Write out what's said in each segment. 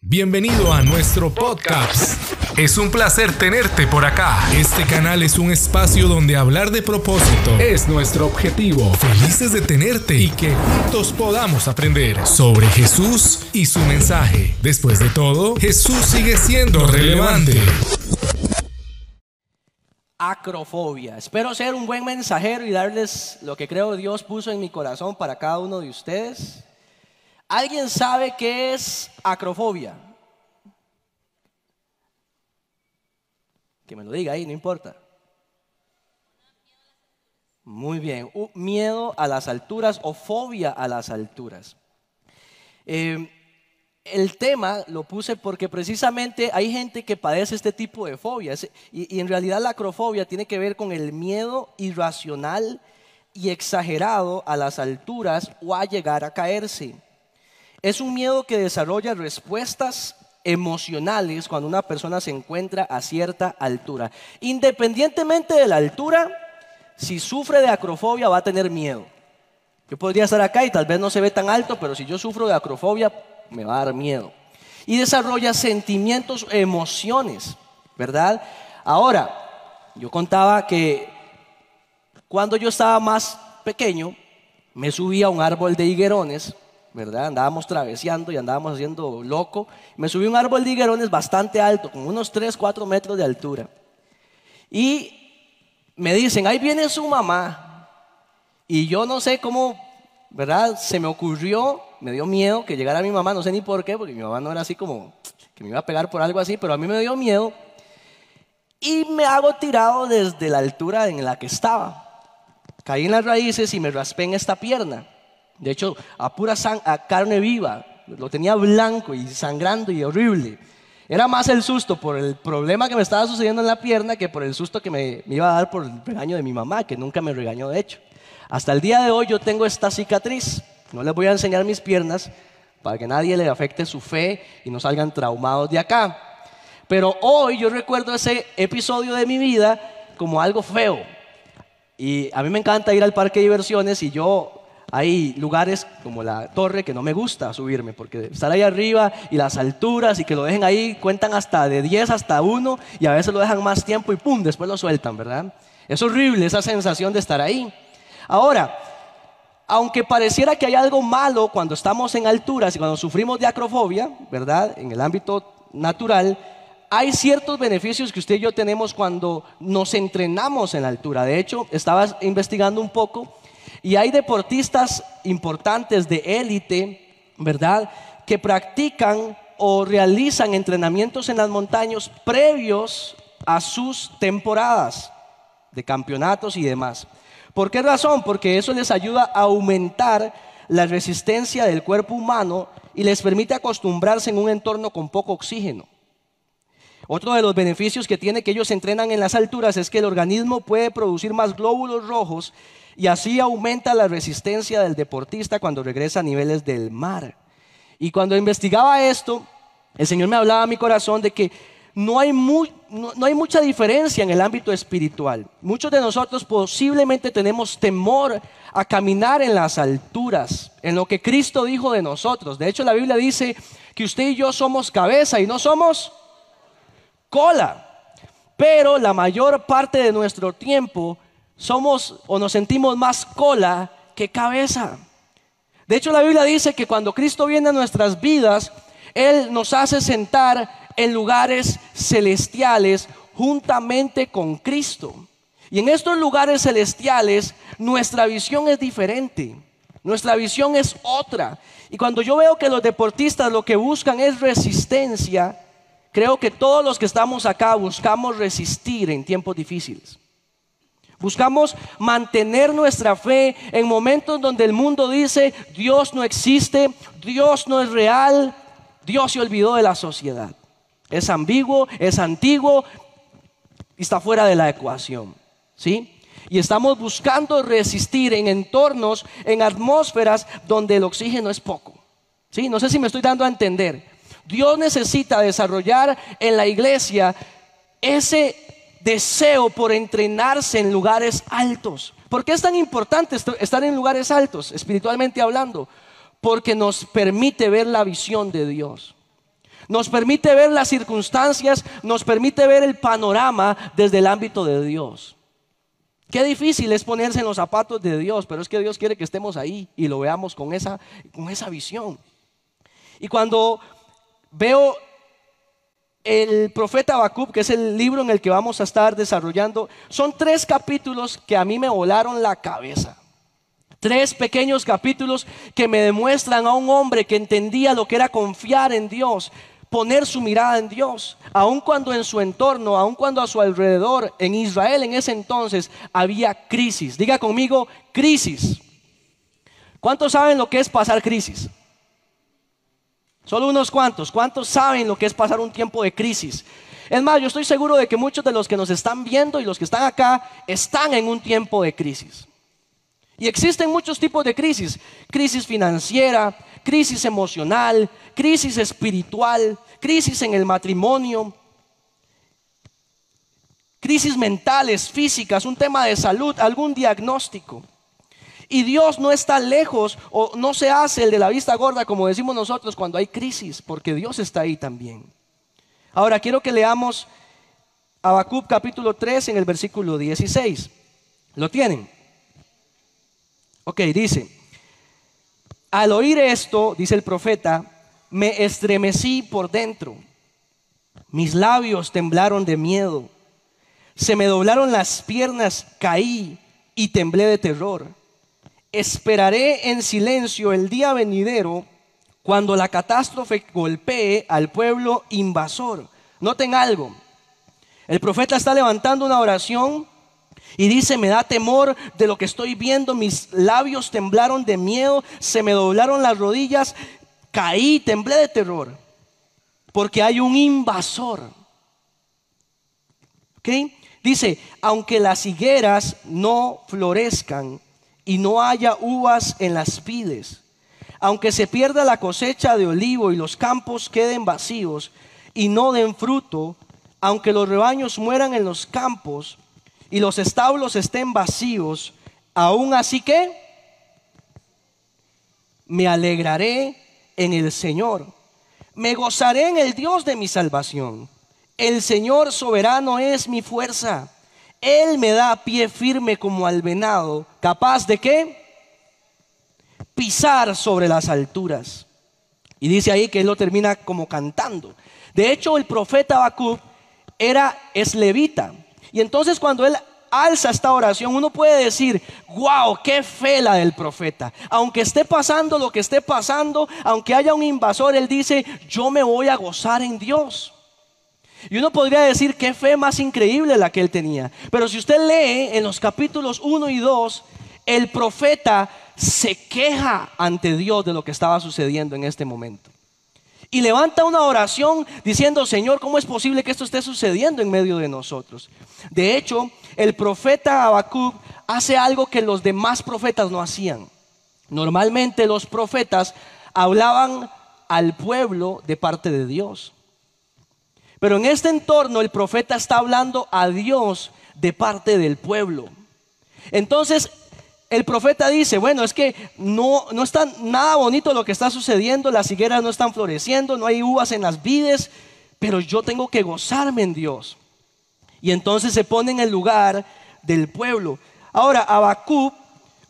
Bienvenido a nuestro podcast. Es un placer tenerte por acá. Este canal es un espacio donde hablar de propósito es nuestro objetivo. Felices de tenerte y que juntos podamos aprender sobre Jesús y su mensaje. Después de todo, Jesús sigue siendo relevante. Acrofobia. Espero ser un buen mensajero y darles lo que creo Dios puso en mi corazón para cada uno de ustedes. ¿Alguien sabe qué es acrofobia? Que me lo diga ahí, no importa. Muy bien, miedo a las alturas o fobia a las alturas. Eh, el tema lo puse porque precisamente hay gente que padece este tipo de fobias y, y, en realidad la acrofobia tiene que ver con el miedo irracional y exagerado a las alturas o a llegar a caerse. Es un miedo que desarrolla respuestas emocionales cuando una persona se encuentra a cierta altura. Independientemente de la altura, si sufre de acrofobia va a tener miedo. Yo podría estar acá y tal vez no se ve tan alto, pero si yo sufro de acrofobia, me va a dar miedo. Y desarrolla sentimientos, emociones, ¿verdad? Ahora, yo contaba que cuando yo estaba más pequeño, me subía a un árbol de higuerones, ¿verdad? Andábamos traveseando y andábamos haciendo loco. Me subí a un árbol de higuerones bastante alto, con unos 3, 4 metros de altura. Y me dicen, ahí viene su mamá. Y yo no sé cómo, ¿verdad? Se me ocurrió me dio miedo que llegara mi mamá, no sé ni por qué, porque mi mamá no era así como que me iba a pegar por algo así, pero a mí me dio miedo. Y me hago tirado desde la altura en la que estaba. Caí en las raíces y me raspé en esta pierna. De hecho, a pura a carne viva. Lo tenía blanco y sangrando y horrible. Era más el susto por el problema que me estaba sucediendo en la pierna que por el susto que me, me iba a dar por el regaño de mi mamá, que nunca me regañó de hecho. Hasta el día de hoy yo tengo esta cicatriz. No les voy a enseñar mis piernas para que nadie le afecte su fe y no salgan traumados de acá. Pero hoy yo recuerdo ese episodio de mi vida como algo feo. Y a mí me encanta ir al parque de diversiones y yo hay lugares como la torre que no me gusta subirme, porque estar ahí arriba y las alturas y que lo dejen ahí cuentan hasta de 10 hasta 1 y a veces lo dejan más tiempo y pum, después lo sueltan, ¿verdad? Es horrible esa sensación de estar ahí. Ahora, aunque pareciera que hay algo malo cuando estamos en alturas y cuando sufrimos de acrofobia, ¿verdad? En el ámbito natural, hay ciertos beneficios que usted y yo tenemos cuando nos entrenamos en la altura. De hecho, estaba investigando un poco y hay deportistas importantes de élite, ¿verdad? Que practican o realizan entrenamientos en las montañas previos a sus temporadas de campeonatos y demás. ¿Por qué razón? Porque eso les ayuda a aumentar la resistencia del cuerpo humano y les permite acostumbrarse en un entorno con poco oxígeno. Otro de los beneficios que tiene que ellos entrenan en las alturas es que el organismo puede producir más glóbulos rojos y así aumenta la resistencia del deportista cuando regresa a niveles del mar. Y cuando investigaba esto, el Señor me hablaba a mi corazón de que no hay, no, hay mucha diferencia en el ámbito espiritual. Muchos de nosotros posiblemente tenemos temor a caminar en las alturas, en lo que Cristo dijo de nosotros. De hecho, la Biblia dice que usted y yo somos cabeza y no somos cola. Pero la mayor parte de nuestro tiempo somos o nos sentimos más cola que cabeza. De hecho, la Biblia dice que cuando Cristo viene a nuestras vidas, Él nos hace sentar en lugares celestiales juntamente con Cristo. Y en estos lugares celestiales nuestra visión es diferente, nuestra visión es otra. Y cuando yo veo que los deportistas lo que buscan es resistencia, creo que todos los que estamos acá buscamos resistir en tiempos difíciles. Buscamos mantener nuestra fe en momentos donde el mundo dice, Dios no existe, Dios no es real, Dios se olvidó de la sociedad. Es ambiguo, es antiguo y está fuera de la ecuación. ¿Sí? Y estamos buscando resistir en entornos, en atmósferas donde el oxígeno es poco. ¿Sí? No sé si me estoy dando a entender. Dios necesita desarrollar en la iglesia ese deseo por entrenarse en lugares altos. ¿Por qué es tan importante estar en lugares altos, espiritualmente hablando? Porque nos permite ver la visión de Dios. Nos permite ver las circunstancias, nos permite ver el panorama desde el ámbito de Dios. Qué difícil es ponerse en los zapatos de Dios, pero es que Dios quiere que estemos ahí y lo veamos con esa, con esa visión. Y cuando veo el profeta Habacuc, que es el libro en el que vamos a estar desarrollando, son tres capítulos que a mí me volaron la cabeza. Tres pequeños capítulos que me demuestran a un hombre que entendía lo que era confiar en Dios, poner su mirada en Dios, aun cuando en su entorno, aun cuando a su alrededor, en Israel en ese entonces, había crisis. Diga conmigo, crisis. ¿Cuántos saben lo que es pasar crisis? Solo unos cuantos. ¿Cuántos saben lo que es pasar un tiempo de crisis? Es más, yo estoy seguro de que muchos de los que nos están viendo y los que están acá están en un tiempo de crisis. Y existen muchos tipos de crisis. Crisis financiera, crisis emocional, crisis espiritual, crisis en el matrimonio, crisis mentales, físicas, un tema de salud, algún diagnóstico. Y Dios no está lejos o no se hace el de la vista gorda como decimos nosotros cuando hay crisis, porque Dios está ahí también. Ahora quiero que leamos Habacuc capítulo 3 en el versículo 16. ¿Lo tienen? Ok, dice, al oír esto, dice el profeta, me estremecí por dentro, mis labios temblaron de miedo, se me doblaron las piernas, caí y temblé de terror. Esperaré en silencio el día venidero cuando la catástrofe golpee al pueblo invasor. Noten algo. El profeta está levantando una oración y dice, me da temor de lo que estoy viendo, mis labios temblaron de miedo, se me doblaron las rodillas, caí, temblé de terror, porque hay un invasor. ¿Ok? Dice, aunque las higueras no florezcan y no haya uvas en las vides. Aunque se pierda la cosecha de olivo y los campos queden vacíos y no den fruto, aunque los rebaños mueran en los campos y los establos estén vacíos, aún así que me alegraré en el Señor, me gozaré en el Dios de mi salvación. El Señor soberano es mi fuerza. Él me da pie firme como al venado, capaz de qué? Pisar sobre las alturas. Y dice ahí que él lo termina como cantando. De hecho, el profeta Habacuc era eslevita. Y entonces cuando él alza esta oración, uno puede decir, wow, qué fe la del profeta. Aunque esté pasando lo que esté pasando, aunque haya un invasor, él dice, yo me voy a gozar en Dios. Y uno podría decir qué fe más increíble la que él tenía. Pero si usted lee en los capítulos 1 y 2, el profeta se queja ante Dios de lo que estaba sucediendo en este momento. Y levanta una oración diciendo, Señor, ¿cómo es posible que esto esté sucediendo en medio de nosotros? De hecho, el profeta Habacuc hace algo que los demás profetas no hacían. Normalmente los profetas hablaban al pueblo de parte de Dios. Pero en este entorno el profeta está hablando a Dios de parte del pueblo. Entonces el profeta dice, bueno, es que no, no está nada bonito lo que está sucediendo, las higueras no están floreciendo, no hay uvas en las vides, pero yo tengo que gozarme en Dios. Y entonces se pone en el lugar del pueblo. Ahora, Abacú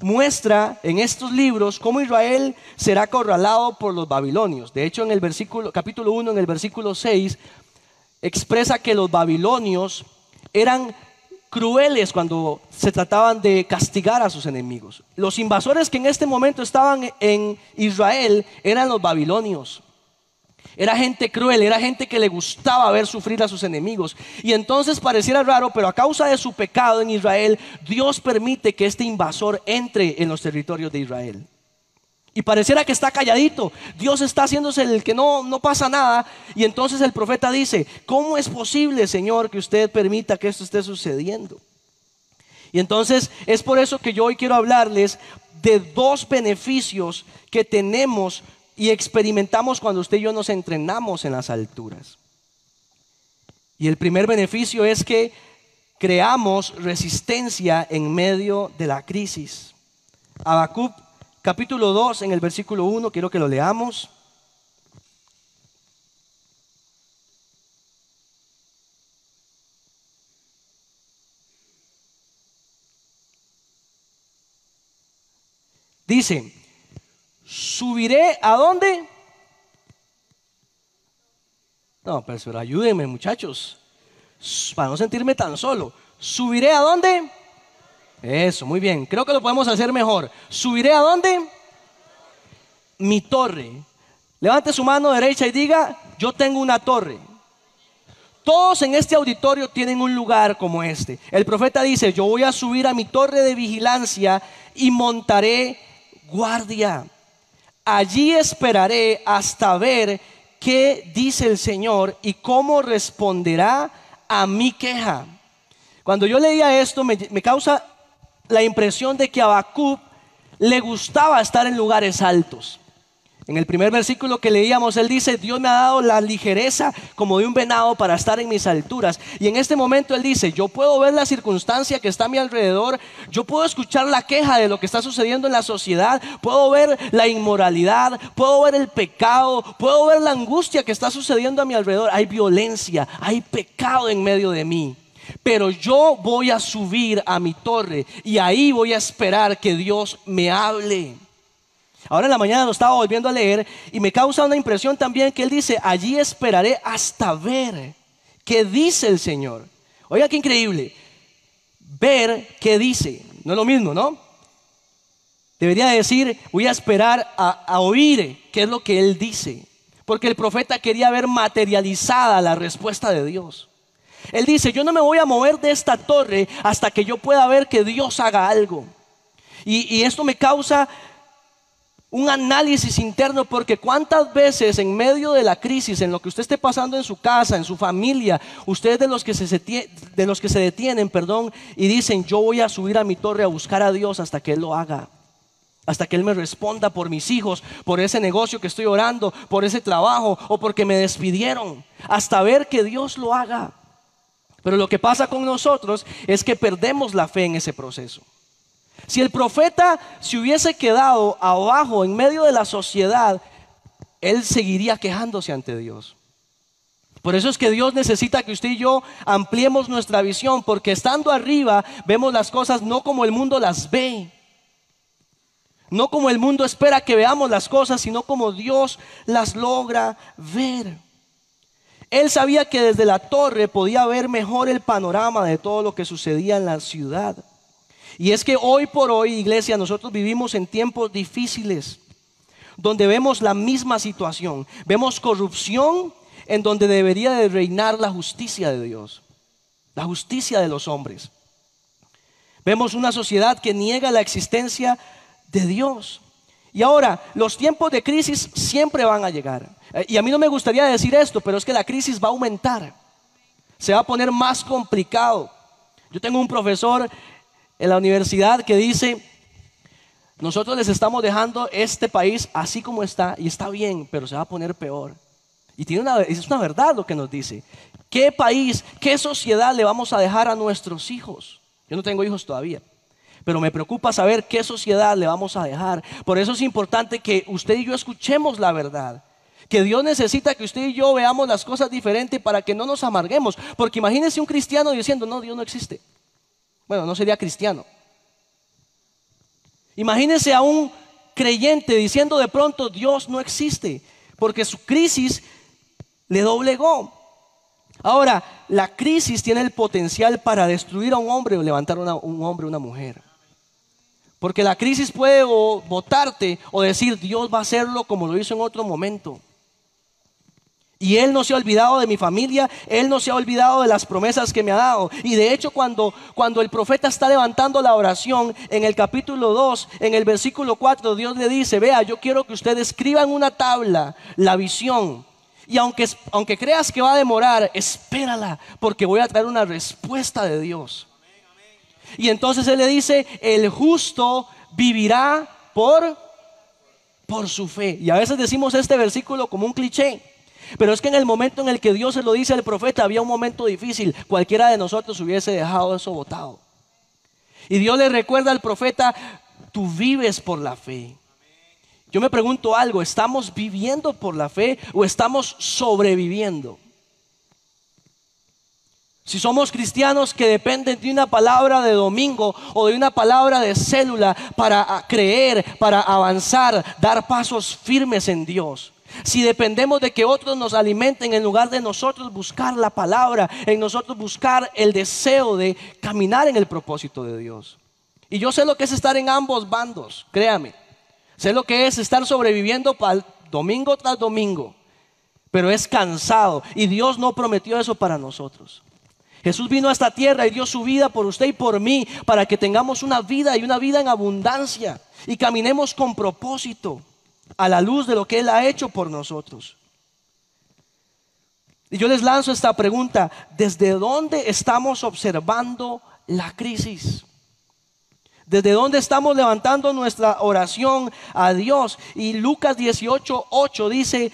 muestra en estos libros cómo Israel será acorralado por los babilonios. De hecho, en el versículo, capítulo 1, en el versículo 6, expresa que los babilonios eran crueles cuando se trataban de castigar a sus enemigos. Los invasores que en este momento estaban en Israel eran los babilonios. Era gente cruel, era gente que le gustaba ver sufrir a sus enemigos. Y entonces pareciera raro, pero a causa de su pecado en Israel, Dios permite que este invasor entre en los territorios de Israel. Y pareciera que está calladito. Dios está haciéndose el que no, no pasa nada. Y entonces el profeta dice, ¿cómo es posible, Señor, que usted permita que esto esté sucediendo? Y entonces es por eso que yo hoy quiero hablarles de dos beneficios que tenemos y experimentamos cuando usted y yo nos entrenamos en las alturas. Y el primer beneficio es que creamos resistencia en medio de la crisis. Habacuc capítulo 2, en el versículo 1, quiero que lo leamos. Dice, subiré a dónde? No, pero ayúdenme muchachos, para no sentirme tan solo. ¿Subiré a dónde? Eso, muy bien. Creo que lo podemos hacer mejor. ¿Subiré a dónde? Mi torre. Levante su mano derecha y diga, yo tengo una torre. Todos en este auditorio tienen un lugar como este. El profeta dice, yo voy a subir a mi torre de vigilancia y montaré guardia. Allí esperaré hasta ver qué dice el Señor y cómo responderá a mi queja. Cuando yo leía esto me, causa la impresión de que a Habacuc le gustaba estar en lugares altos. En el primer versículo que leíamos, él dice, Dios me ha dado la ligereza como de un venado para estar en mis alturas. Y en este momento él dice, yo puedo ver la circunstancia que está a mi alrededor, yo puedo escuchar la queja de lo que está sucediendo en la sociedad, puedo ver la inmoralidad, puedo ver el pecado, puedo ver la angustia que está sucediendo a mi alrededor. Hay violencia, hay pecado en medio de mí. Pero yo voy a subir a mi torre y ahí voy a esperar que Dios me hable. Ahora en la mañana lo estaba volviendo a leer y me causa una impresión también que él dice, allí esperaré hasta ver qué dice el Señor. Oiga, qué increíble. Ver qué dice. No es lo mismo, ¿no? Debería decir, voy a esperar a, a oír qué es lo que él dice. Porque el profeta quería ver materializada la respuesta de Dios. Él dice, yo no me voy a mover de esta torre hasta que yo pueda ver que Dios haga algo. Y, esto me causa un análisis interno porque cuántas veces en medio de la crisis, en lo que usted esté pasando en su casa, en su familia, ustedes de los que se, de los que se detienen, perdón, y dicen, yo voy a subir a mi torre a buscar a Dios hasta que Él lo haga. Hasta que Él me responda por mis hijos, por ese negocio que estoy orando, por ese trabajo o porque me despidieron. Hasta ver que Dios lo haga. Pero lo que pasa con nosotros es que perdemos la fe en ese proceso. Si el profeta se hubiese quedado abajo en medio de la sociedad, él seguiría quejándose ante Dios. Por eso es que Dios necesita que usted y yo ampliemos nuestra visión, porque estando arriba vemos las cosas no como el mundo las ve, no como el mundo espera que veamos las cosas, sino como Dios las logra ver. Él sabía que desde la torre podía ver mejor el panorama de todo lo que sucedía en la ciudad. Y es que hoy por hoy, iglesia, nosotros vivimos en tiempos difíciles, donde vemos la misma situación. Vemos corrupción en donde debería de reinar la justicia de Dios, la justicia de los hombres. Vemos una sociedad que niega la existencia de Dios. Y ahora, los tiempos de crisis siempre van a llegar. Eh, y a mí no me gustaría decir esto, pero es que la crisis va a aumentar. Se va a poner más complicado. Yo tengo un profesor en la universidad que dice, nosotros les estamos dejando este país así como está y está bien, pero se va a poner peor. Y tiene una, es una verdad lo que nos dice. ¿Qué país, qué sociedad le vamos a dejar a nuestros hijos? Yo no tengo hijos todavía, pero me preocupa saber qué sociedad le vamos a dejar. Por eso es importante que usted y yo escuchemos la verdad. Que Dios necesita que usted y yo veamos las cosas diferentes para que no nos amarguemos. Porque imagínese un cristiano diciendo, no, Dios no existe. Bueno, no sería cristiano. Imagínense a un creyente diciendo de pronto Dios no existe, porque su crisis le doblegó. Ahora, la crisis tiene el potencial para destruir a un hombre o levantar a un hombre o una mujer. Porque la crisis puede o votarte o decir Dios va a hacerlo como lo hizo en otro momento. Y Él no se ha olvidado de mi familia, Él no se ha olvidado de las promesas que me ha dado. Y de hecho cuando, cuando el profeta está levantando la oración en el capítulo 2, en el versículo 4, Dios le dice, vea, yo quiero que ustedes escriban una tabla la visión. Y aunque, aunque creas que va a demorar, espérala, porque voy a traer una respuesta de Dios. Y entonces Él le dice, el justo vivirá por, por su fe. Y a veces decimos este versículo como un cliché. Pero es que en el momento en el que Dios se lo dice al profeta había un momento difícil. Cualquiera de nosotros hubiese dejado eso votado. Y Dios le recuerda al profeta, tú vives por la fe. Yo me pregunto algo, ¿estamos viviendo por la fe o estamos sobreviviendo? Si somos cristianos que dependen de una palabra de domingo o de una palabra de célula para creer, para avanzar, dar pasos firmes en Dios. Si dependemos de que otros nos alimenten en lugar de nosotros buscar la palabra, en nosotros buscar el deseo de caminar en el propósito de Dios. Y yo sé lo que es estar en ambos bandos, créame. Sé lo que es estar sobreviviendo domingo tras domingo, pero es cansado y Dios no prometió eso para nosotros. Jesús vino a esta tierra y dio su vida por usted y por mí para que tengamos una vida y una vida en abundancia y caminemos con propósito a la luz de lo que Él ha hecho por nosotros. Y yo les lanzo esta pregunta, ¿desde dónde estamos observando la crisis? ¿Desde dónde estamos levantando nuestra oración a Dios? Y Lucas 18, 8 dice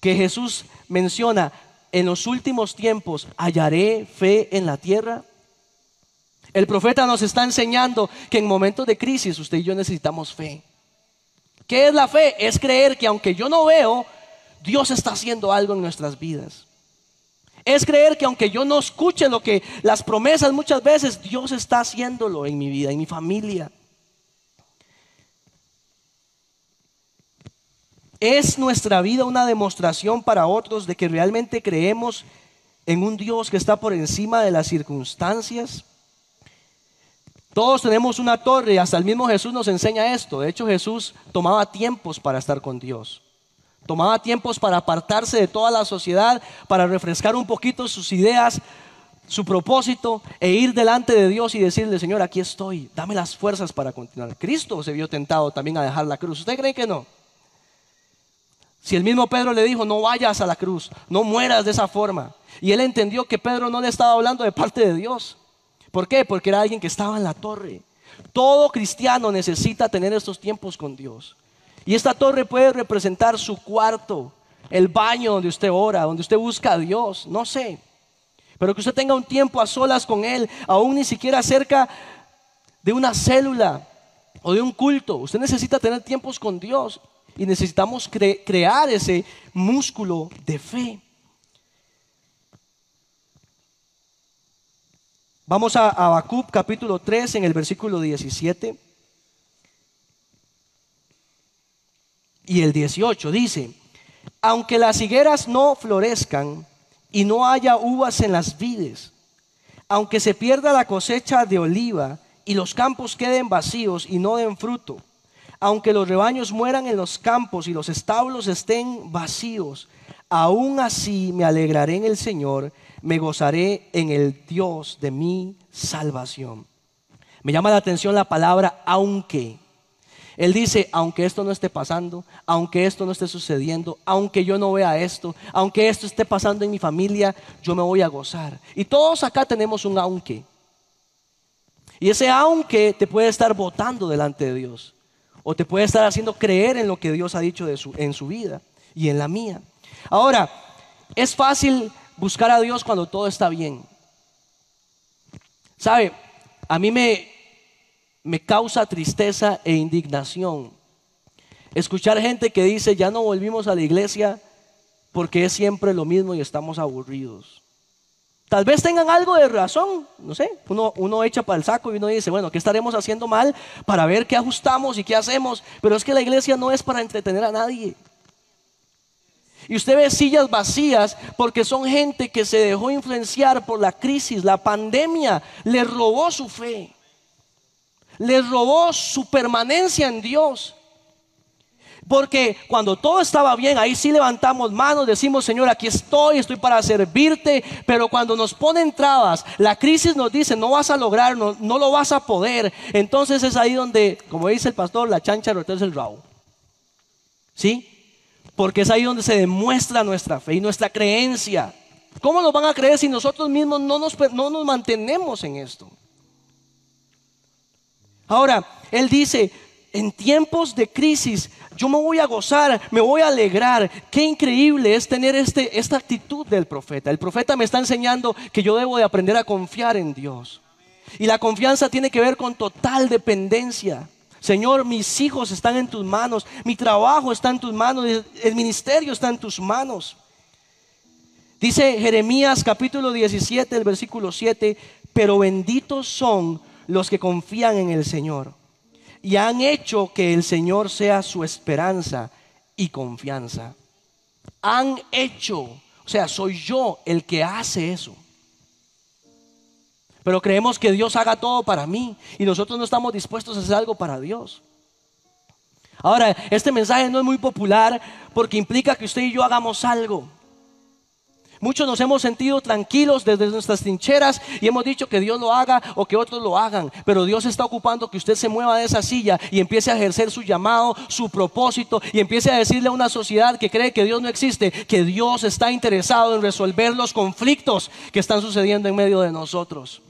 que Jesús menciona, en los últimos tiempos hallaré fe en la tierra? El profeta nos está enseñando que en momentos de crisis usted y yo necesitamos fe. ¿Qué es la fe? Es creer que aunque yo no veo, Dios está haciendo algo en nuestras vidas. Es creer que aunque yo no escuche lo que las promesas muchas veces, Dios está haciéndolo en mi vida, en mi familia. ¿Es nuestra vida una demostración para otros de que realmente creemos en un Dios que está por encima de las circunstancias? Todos tenemos una torre hasta el mismo Jesús nos enseña esto. De hecho, Jesús tomaba tiempos para estar con Dios. Tomaba tiempos para apartarse de toda la sociedad, para refrescar un poquito sus ideas, su propósito e ir delante de Dios y decirle, Señor, aquí estoy, dame las fuerzas para continuar. Cristo se vio tentado también a dejar la cruz. ¿Usted cree que no? Si el mismo Pedro le dijo, no vayas a la cruz, no mueras de esa forma. Y él entendió que Pedro no le estaba hablando de parte de Dios. ¿Por qué? Porque era alguien que estaba en la torre. Todo cristiano necesita tener estos tiempos con Dios. Y esta torre puede representar su cuarto, el baño donde usted ora, donde usted busca a Dios, no sé. Pero que usted tenga un tiempo a solas con Él, aún ni siquiera cerca de una célula o de un culto. Usted necesita tener tiempos con Dios y necesitamos crear ese músculo de fe. Vamos a Habacuc capítulo 3 en el versículo 17 y el 18 dice, aunque las higueras no florezcan y no haya uvas en las vides, aunque se pierda la cosecha de oliva y los campos queden vacíos y no den fruto, aunque los rebaños mueran en los campos y los establos estén vacíos, aún así me alegraré en el Señor, me gozaré en el Dios de mi salvación. Me llama la atención la palabra aunque. Él dice, aunque esto no esté pasando, aunque esto no esté sucediendo, aunque yo no vea esto, aunque esto esté pasando en mi familia, yo me voy a gozar. Y todos acá tenemos un aunque. Y ese aunque te puede estar votando delante de Dios o te puede estar haciendo creer en lo que Dios ha dicho de en su vida y en la mía. Ahora, es fácil buscar a Dios cuando todo está bien. ¿Sabe? A mí me, me causa tristeza e indignación escuchar gente que dice, ya no volvimos a la iglesia porque es siempre lo mismo y estamos aburridos. Tal vez tengan algo de razón, no sé, uno, uno echa para el saco y uno dice, bueno, ¿qué estaremos haciendo mal para ver qué ajustamos y qué hacemos? Pero es que la iglesia no es para entretener a nadie. Y usted ve sillas vacías porque son gente que se dejó influenciar por la crisis, la pandemia, le robó su fe, le robó su permanencia en Dios. Porque cuando todo estaba bien, ahí sí levantamos manos, decimos, Señor, aquí estoy, estoy para servirte. Pero cuando nos ponen trabas, la crisis nos dice, no vas a lograr, no, lo vas a poder. Entonces es ahí donde, como dice el pastor, la chancha es el rabo. ¿Sí? Porque es ahí donde se demuestra nuestra fe y nuestra creencia. ¿Cómo nos van a creer si nosotros mismos no nos, no nos mantenemos en esto? Ahora, Él dice, en tiempos de crisis yo me voy a gozar, me voy a alegrar. Qué increíble es tener este, esta actitud del profeta. El profeta me está enseñando que yo debo de aprender a confiar en Dios. Y la confianza tiene que ver con total dependencia. Señor, mis hijos están en tus manos, mi trabajo está en tus manos, el ministerio está en tus manos. Dice Jeremías capítulo 17, el versículo 7, pero benditos son los que confían en el Señor y han hecho que el Señor sea su esperanza y confianza. Han hecho, o sea, soy yo el que hace eso. Pero creemos que Dios haga todo para mí y nosotros no estamos dispuestos a hacer algo para Dios. Ahora, este mensaje no es muy popular porque implica que usted y yo hagamos algo. Muchos nos hemos sentido tranquilos desde nuestras trincheras y hemos dicho que Dios lo haga o que otros lo hagan, pero Dios está ocupando que usted se mueva de esa silla y empiece a ejercer su llamado, su propósito y empiece a decirle a una sociedad que cree que Dios no existe, que Dios está interesado en resolver los conflictos que están sucediendo en medio de nosotros.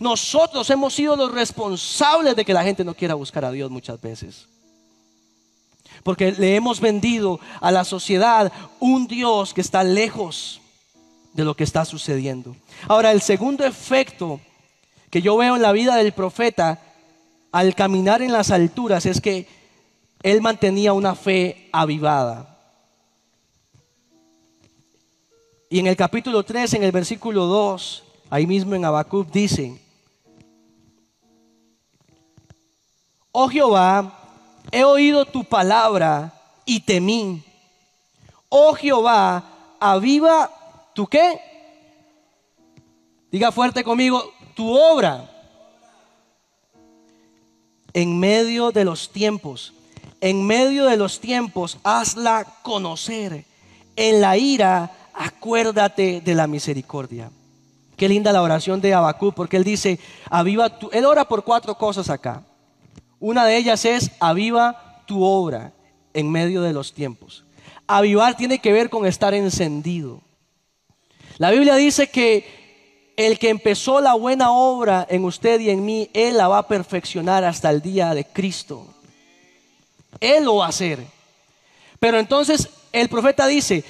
Nosotros hemos sido los responsables de que la gente no quiera buscar a Dios muchas veces. Porque le hemos vendido a la sociedad un Dios que está lejos de lo que está sucediendo. Ahora, el segundo efecto que yo veo en la vida del profeta al caminar en las alturas es que él mantenía una fe avivada. Y en el capítulo 3, en el versículo 2, ahí mismo en Habacuc dice, Oh Jehová, he oído tu palabra y temí. Oh Jehová, aviva ¿Tu qué? Diga fuerte conmigo, tu obra. En medio de los tiempos, en medio de los tiempos, hazla conocer. En la ira, acuérdate de la misericordia. Qué linda la oración de Abacú, porque él dice, aviva tu, él ora por cuatro cosas acá. Una de ellas es, aviva tu obra en medio de los tiempos. Avivar tiene que ver con estar encendido. La Biblia dice que el que empezó la buena obra en usted y en mí, Él la va a perfeccionar hasta el día de Cristo. Él lo va a hacer. Pero entonces el profeta dice,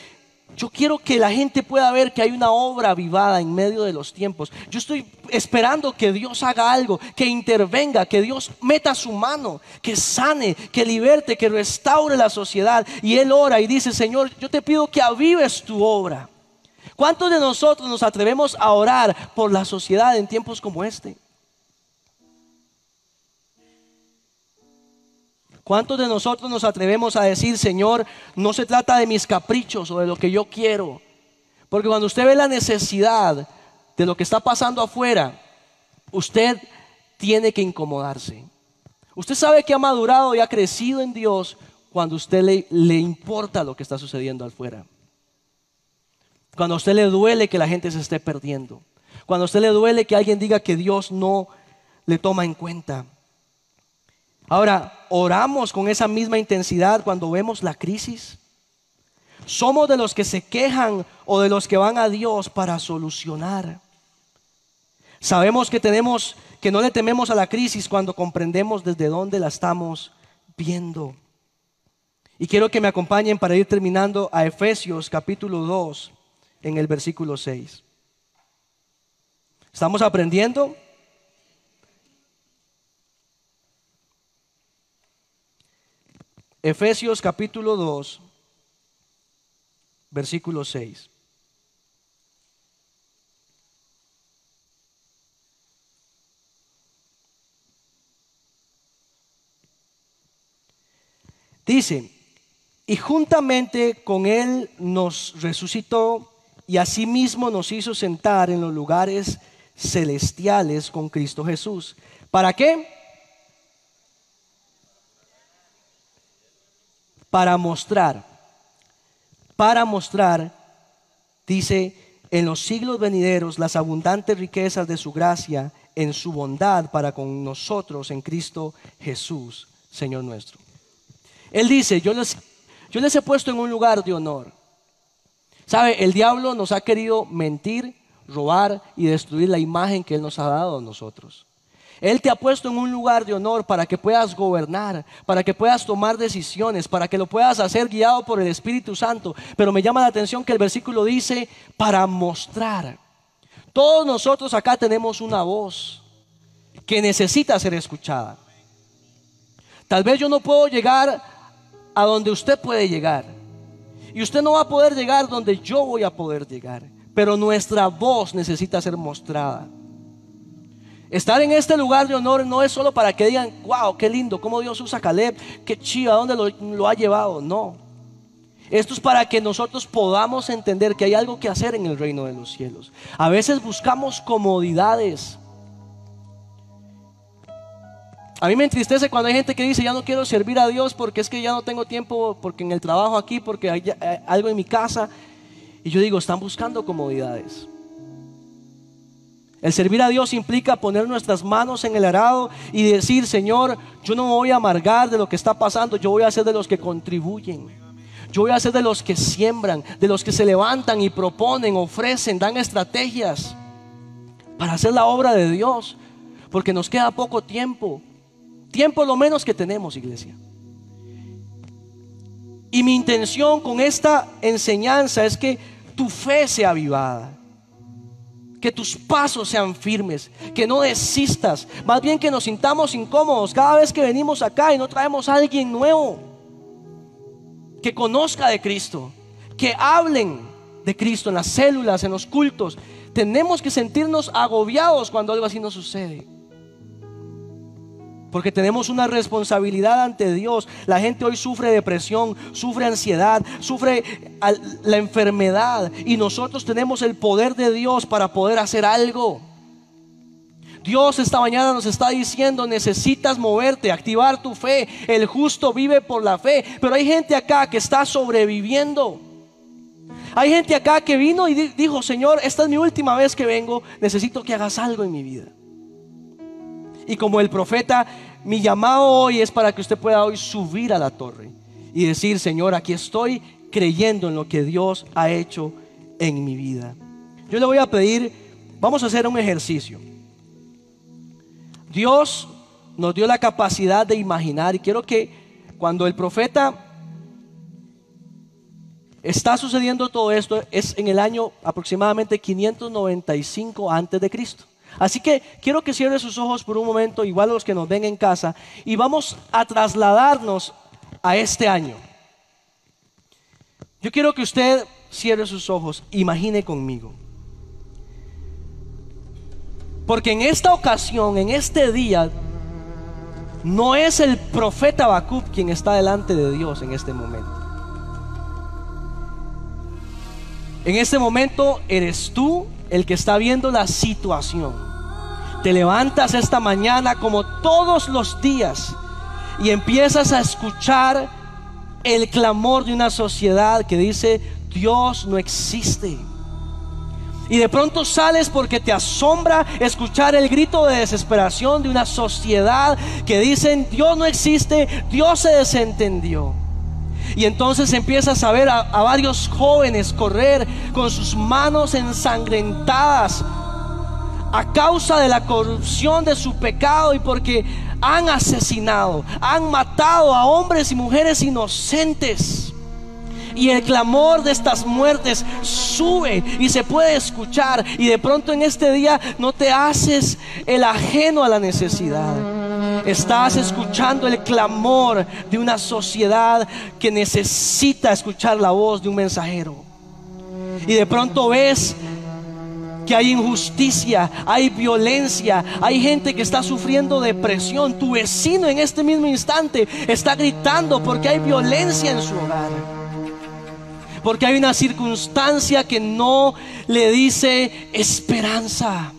yo quiero que la gente pueda ver que hay una obra avivada en medio de los tiempos. Yo estoy esperando que Dios haga algo, que intervenga, que Dios meta su mano, que sane, que liberte, que restaure la sociedad. Y Él ora y dice, Señor, yo te pido que avives tu obra. ¿Cuántos de nosotros nos atrevemos a orar por la sociedad en tiempos como este? ¿Cuántos de nosotros nos atrevemos a decir, Señor, no se trata de mis caprichos o de lo que yo quiero? Porque cuando usted ve la necesidad de lo que está pasando afuera, usted tiene que incomodarse. Usted sabe que ha madurado y ha crecido en Dios cuando usted le, le importa lo que está sucediendo afuera. Cuando a usted le duele que la gente se esté perdiendo. Cuando a usted le duele que alguien diga que Dios no le toma en cuenta. Ahora, oramos con esa misma intensidad cuando vemos la crisis. Somos de los que se quejan o de los que van a Dios para solucionar. Sabemos que tenemos que no le tememos a la crisis cuando comprendemos desde dónde la estamos viendo. Y quiero que me acompañen para ir terminando a Efesios capítulo 2 en el versículo 6. ¿Estamos aprendiendo? Efesios capítulo 2, versículo 6. Dice, y juntamente con él nos resucitó y asimismo nos hizo sentar en los lugares celestiales con Cristo Jesús. ¿Para qué? Para mostrar, para mostrar, dice, en los siglos venideros las abundantes riquezas de su gracia en su bondad para con nosotros en Cristo Jesús, Señor nuestro. Él dice, yo les, yo les he puesto en un lugar de honor. ¿Sabe? El diablo nos ha querido mentir, robar y destruir la imagen que Él nos ha dado a nosotros. Él te ha puesto en un lugar de honor para que puedas gobernar, para que puedas tomar decisiones, para que lo puedas hacer guiado por el Espíritu Santo. Pero me llama la atención que el versículo dice, para mostrar. Todos nosotros acá tenemos una voz que necesita ser escuchada. Tal vez yo no puedo llegar a donde usted puede llegar. Y usted no va a poder llegar donde yo voy a poder llegar. pero nuestra voz necesita ser mostrada. Estar en este lugar de honor no es solo para que digan, wow, qué lindo, cómo Dios usa Caleb, qué chido, a dónde lo ha llevado. No. Esto es para que nosotros podamos entender que hay algo que hacer en el reino de los cielos. A veces buscamos comodidades. A mí me entristece cuando hay gente que dice, ya no quiero servir a Dios porque es que ya no tengo tiempo, porque en el trabajo aquí, porque hay algo en mi casa. Y yo digo, están buscando comodidades. El servir a Dios implica poner nuestras manos en el arado y decir, Señor, yo no me voy a amargar de lo que está pasando, yo voy a ser de los que contribuyen. Yo voy a ser de los que siembran, de los que se levantan y proponen, ofrecen, dan estrategias para hacer la obra de Dios, porque nos queda poco tiempo. Tiempo lo menos que tenemos, iglesia. Y mi intención con esta enseñanza es que tu fe sea avivada que tus pasos sean firmes, que no desistas, más bien que nos sintamos incómodos cada vez que venimos acá y no traemos a alguien nuevo, que conozca de Cristo, que hablen de Cristo en las células, en los cultos. Tenemos que sentirnos agobiados cuando algo así nos sucede. Porque tenemos una responsabilidad ante Dios. La gente hoy sufre depresión, sufre ansiedad, sufre la enfermedad. Y nosotros tenemos el poder de Dios para poder hacer algo. Dios esta mañana nos está diciendo, necesitas moverte, activar tu fe. El justo vive por la fe. Pero hay gente acá que está sobreviviendo. Hay gente acá que vino y dijo, Señor, esta es mi última vez que vengo, necesito que hagas algo en mi vida. Y como el profeta, mi llamado hoy es para que usted pueda hoy subir a la torre y decir, Señor, aquí estoy creyendo en lo que Dios ha hecho en mi vida. Yo le voy a pedir, vamos a hacer un ejercicio. Dios nos dio la capacidad de imaginar y quiero que cuando el profeta está sucediendo todo esto es en el año aproximadamente 595 antes de Cristo. Así que quiero que cierre sus ojos por un momento, igual los que nos ven en casa, y vamos a trasladarnos a este año. Yo quiero que usted cierre sus ojos, imagine conmigo. Porque en esta ocasión, en este día, no es el profeta Bakub quien está delante de Dios en este momento. En este momento eres tú el que está viendo la situación te levantas esta mañana como todos los días y empiezas a escuchar el clamor de una sociedad que dice, Dios no existe. Y de pronto sales porque te asombra escuchar el grito de desesperación de una sociedad que dicen, Dios no existe, Dios se desentendió. Y entonces empiezas a ver a, a varios jóvenes correr con sus manos ensangrentadas a causa de la corrupción de su pecado y porque han asesinado, han matado a hombres y mujeres inocentes. Y el clamor de estas muertes sube y se puede escuchar. Y de pronto en este día no te haces el ajeno a la necesidad. Estás escuchando el clamor de una sociedad que necesita escuchar la voz de un mensajero. Y de pronto ves que hay injusticia, hay violencia, hay gente que está sufriendo depresión. Tu vecino en este mismo instante está gritando porque hay violencia en su hogar. Porque hay una circunstancia que no le dice esperanza,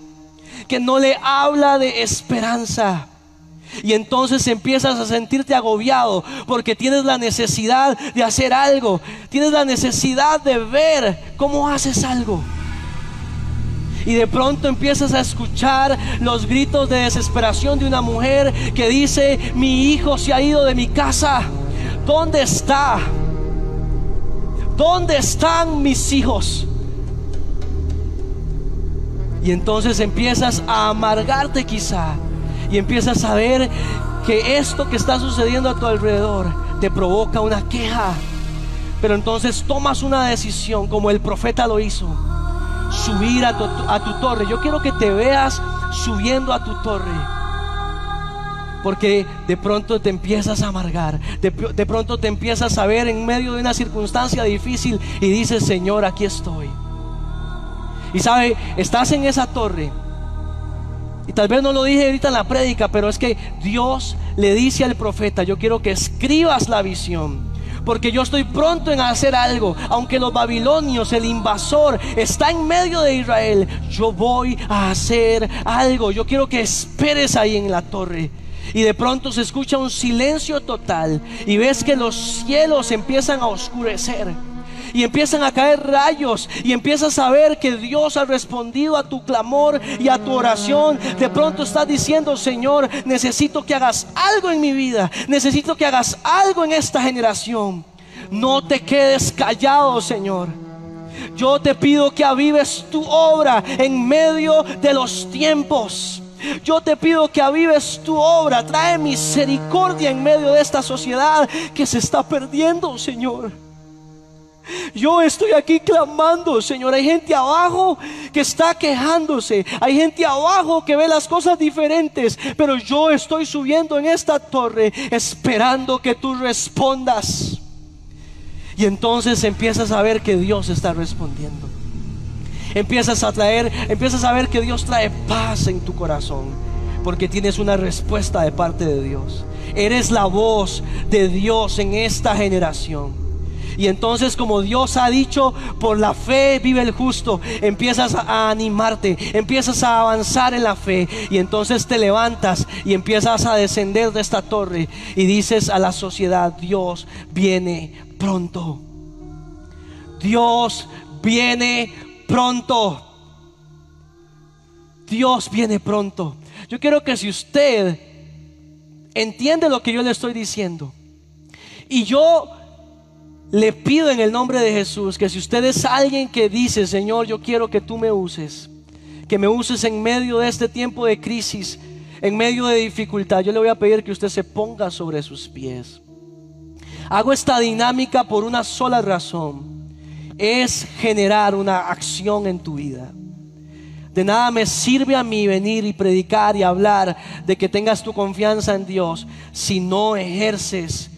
que no le habla de esperanza. Y entonces empiezas a sentirte agobiado porque tienes la necesidad de hacer algo, tienes la necesidad de ver cómo haces algo y de pronto empiezas a escuchar los gritos de desesperación de una mujer que dice, mi hijo se ha ido de mi casa, ¿dónde está? ¿Dónde están mis hijos? Y entonces empiezas a amargarte quizá y empiezas a ver que esto que está sucediendo a tu alrededor te provoca una queja. Pero entonces tomas una decisión como el profeta lo hizo subir a tu, torre. Yo quiero que te veas subiendo a tu torre. Porque de pronto te empiezas a amargar, de, pronto te empiezas a ver en medio de una circunstancia difícil y dices, Señor, aquí estoy. Y sabe, estás en esa torre. Y tal vez no lo dije ahorita en la prédica, pero es que Dios le dice al profeta, yo quiero que escribas la visión. Porque yo estoy pronto en hacer algo. Aunque los babilonios, el invasor, está en medio de Israel, yo voy a hacer algo. Yo quiero que esperes ahí en la torre. Y de pronto se escucha un silencio total y ves que los cielos empiezan a oscurecer y empiezan a caer rayos y empiezas a ver que Dios ha respondido a tu clamor y a tu oración. De pronto estás diciendo, Señor, necesito que hagas algo en mi vida, necesito que hagas algo en esta generación. No te quedes callado, Señor. Yo te pido que avives tu obra en medio de los tiempos. Yo te pido que avives tu obra, trae misericordia en medio de esta sociedad que se está perdiendo, Señor. Yo estoy aquí clamando, Señor. Hay gente abajo que está quejándose. Hay gente abajo que ve las cosas diferentes. Pero yo estoy subiendo en esta torre esperando que tú respondas. Y entonces empiezas a ver que Dios está respondiendo. Empiezas a traer, empiezas a ver que Dios trae paz en tu corazón. Porque tienes una respuesta de parte de Dios. Eres la voz de Dios en esta generación. Y entonces como Dios ha dicho, por la fe vive el justo, empiezas a animarte, empiezas a avanzar en la fe y entonces te levantas y empiezas a descender de esta torre y dices a la sociedad, Dios viene pronto. Dios viene pronto. Dios viene pronto. Yo quiero que si usted entiende lo que yo le estoy diciendo y yo le pido en el nombre de Jesús que si usted es alguien que dice, Señor, yo quiero que tú me uses, que me uses en medio de este tiempo de crisis, en medio de dificultad, yo le voy a pedir que usted se ponga sobre sus pies. Hago esta dinámica por una sola razón, es generar una acción en tu vida. De nada me sirve a mí venir y predicar y hablar de que tengas tu confianza en Dios si no ejerces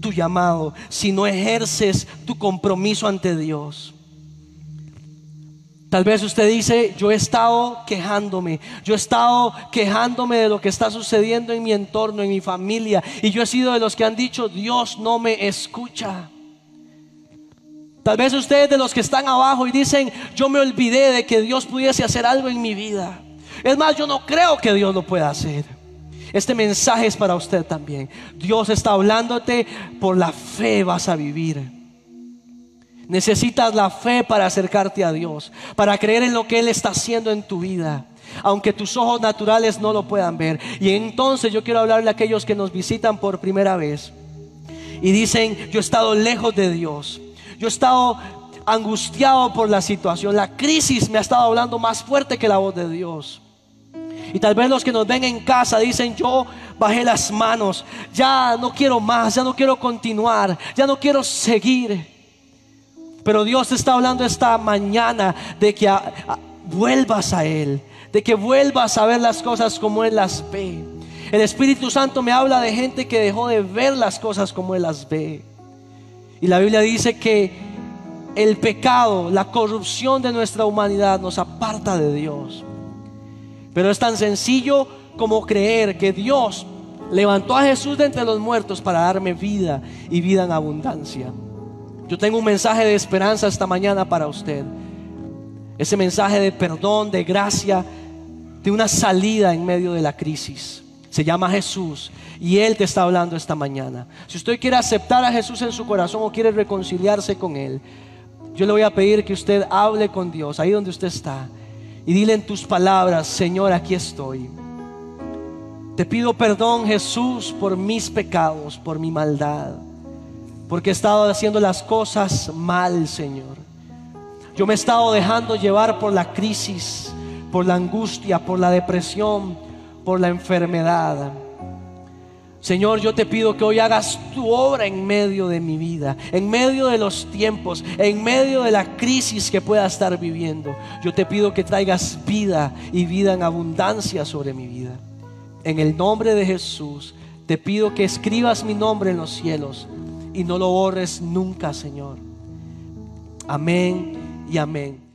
tu llamado, si no ejerces tu compromiso ante Dios. Tal vez usted dice, yo he estado quejándome, yo he estado quejándome de lo que está sucediendo en mi entorno, en mi familia, y yo he sido de los que han dicho, Dios no me escucha. Tal vez ustedes de los que están abajo y dicen, yo me olvidé de que Dios pudiese hacer algo en mi vida. Es más, yo no creo que Dios lo pueda hacer. Este mensaje es para usted también. Dios está hablándote, por la fe vas a vivir. Necesitas la fe para acercarte a Dios, para creer en lo que Él está haciendo en tu vida, aunque tus ojos naturales no lo puedan ver. Y entonces yo quiero hablarle a aquellos que nos visitan por primera vez y dicen, yo he estado lejos de Dios, yo he estado angustiado por la situación, la crisis me ha estado hablando más fuerte que la voz de Dios. Y tal vez los que nos ven en casa dicen, yo bajé las manos, ya no quiero más, ya no quiero continuar, ya no quiero seguir. Pero Dios está hablando esta mañana de que vuelvas a Él, de que vuelvas a ver las cosas como Él las ve. El Espíritu Santo me habla de gente que dejó de ver las cosas como Él las ve. Y la Biblia dice que el pecado, la corrupción de nuestra humanidad nos aparta de Dios. Pero es tan sencillo como creer que Dios levantó a Jesús de entre los muertos para darme vida y vida en abundancia. Yo tengo un mensaje de esperanza esta mañana para usted. Ese mensaje de perdón, de gracia, de una salida en medio de la crisis. Se llama Jesús y Él te está hablando esta mañana. Si usted quiere aceptar a Jesús en su corazón o quiere reconciliarse con Él, yo le voy a pedir que usted hable con Dios ahí donde usted está y dile en tus palabras, Señor, aquí estoy. Te pido perdón, Jesús, por mis pecados, por mi maldad, porque he estado haciendo las cosas mal, Señor. Yo me he estado dejando llevar por la crisis, por la angustia, por la depresión, por la enfermedad. Señor, yo te pido que hoy hagas tu obra en medio de mi vida, en medio de los tiempos, en medio de la crisis que pueda estar viviendo. Yo te pido que traigas vida y vida en abundancia sobre mi vida. En el nombre de Jesús, te pido que escribas mi nombre en los cielos y no lo borres nunca, Señor. Amén y amén.